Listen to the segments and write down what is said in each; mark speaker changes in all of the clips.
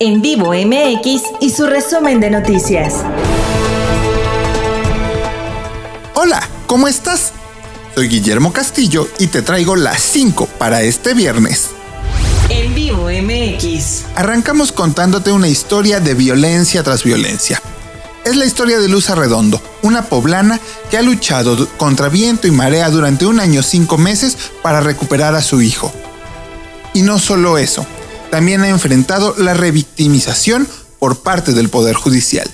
Speaker 1: En vivo MX y su resumen de noticias.
Speaker 2: Hola, ¿cómo estás? Soy Guillermo Castillo y te traigo las 5 para este viernes.
Speaker 1: En vivo MX.
Speaker 2: Arrancamos contándote una historia de violencia tras violencia. Es la historia de Luz Arredondo, una poblana que ha luchado contra viento y marea durante un año cinco meses para recuperar a su hijo. Y no solo eso, también ha enfrentado la revictimización por parte del Poder Judicial.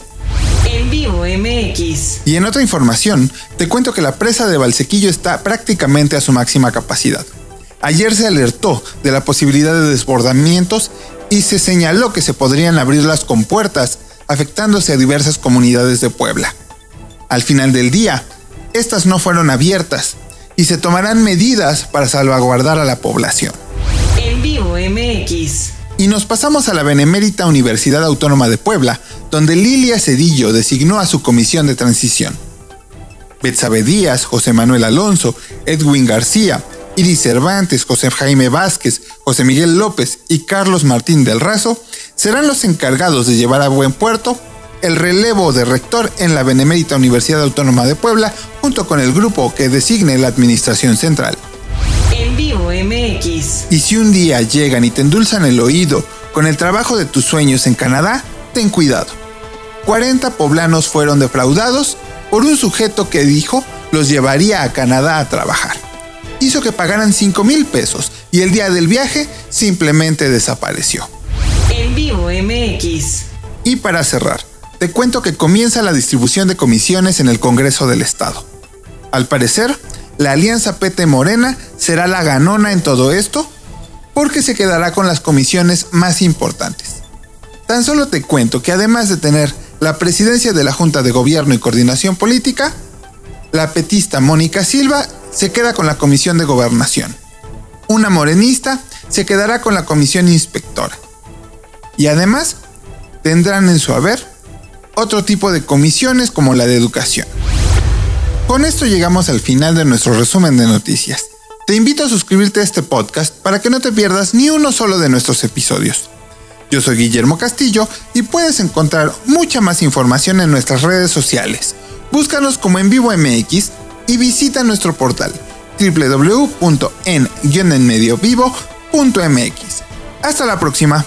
Speaker 1: En vivo MX.
Speaker 2: Y en otra información, te cuento que la presa de Valsequillo está prácticamente a su máxima capacidad. Ayer se alertó de la posibilidad de desbordamientos y se señaló que se podrían abrir las compuertas, afectándose a diversas comunidades de Puebla. Al final del día, estas no fueron abiertas y se tomarán medidas para salvaguardar a la población. Y nos pasamos a la Benemérita Universidad Autónoma de Puebla, donde Lilia Cedillo designó a su comisión de transición. Betsabe Díaz, José Manuel Alonso, Edwin García, Iris Cervantes, José Jaime Vázquez, José Miguel López y Carlos Martín del Razo serán los encargados de llevar a buen puerto el relevo de rector en la Benemérita Universidad Autónoma de Puebla junto con el grupo que designe la Administración Central.
Speaker 1: En vivo MX.
Speaker 2: Y si un día llegan y te endulzan el oído con el trabajo de tus sueños en Canadá, ten cuidado. 40 poblanos fueron defraudados por un sujeto que dijo los llevaría a Canadá a trabajar hizo que pagaran 5 mil pesos y el día del viaje simplemente desapareció.
Speaker 1: En vivo MX.
Speaker 2: Y para cerrar, te cuento que comienza la distribución de comisiones en el Congreso del Estado. Al parecer, la alianza PT Morena será la ganona en todo esto porque se quedará con las comisiones más importantes. Tan solo te cuento que además de tener la presidencia de la Junta de Gobierno y Coordinación Política, la petista Mónica Silva se queda con la Comisión de Gobernación. Una morenista se quedará con la Comisión Inspectora. Y además, tendrán en su haber otro tipo de comisiones como la de educación. Con esto llegamos al final de nuestro resumen de noticias. Te invito a suscribirte a este podcast para que no te pierdas ni uno solo de nuestros episodios. Yo soy Guillermo Castillo y puedes encontrar mucha más información en nuestras redes sociales. Búscanos como en vivo MX y visita nuestro portal www.en-mediovivo.mx. Hasta la próxima.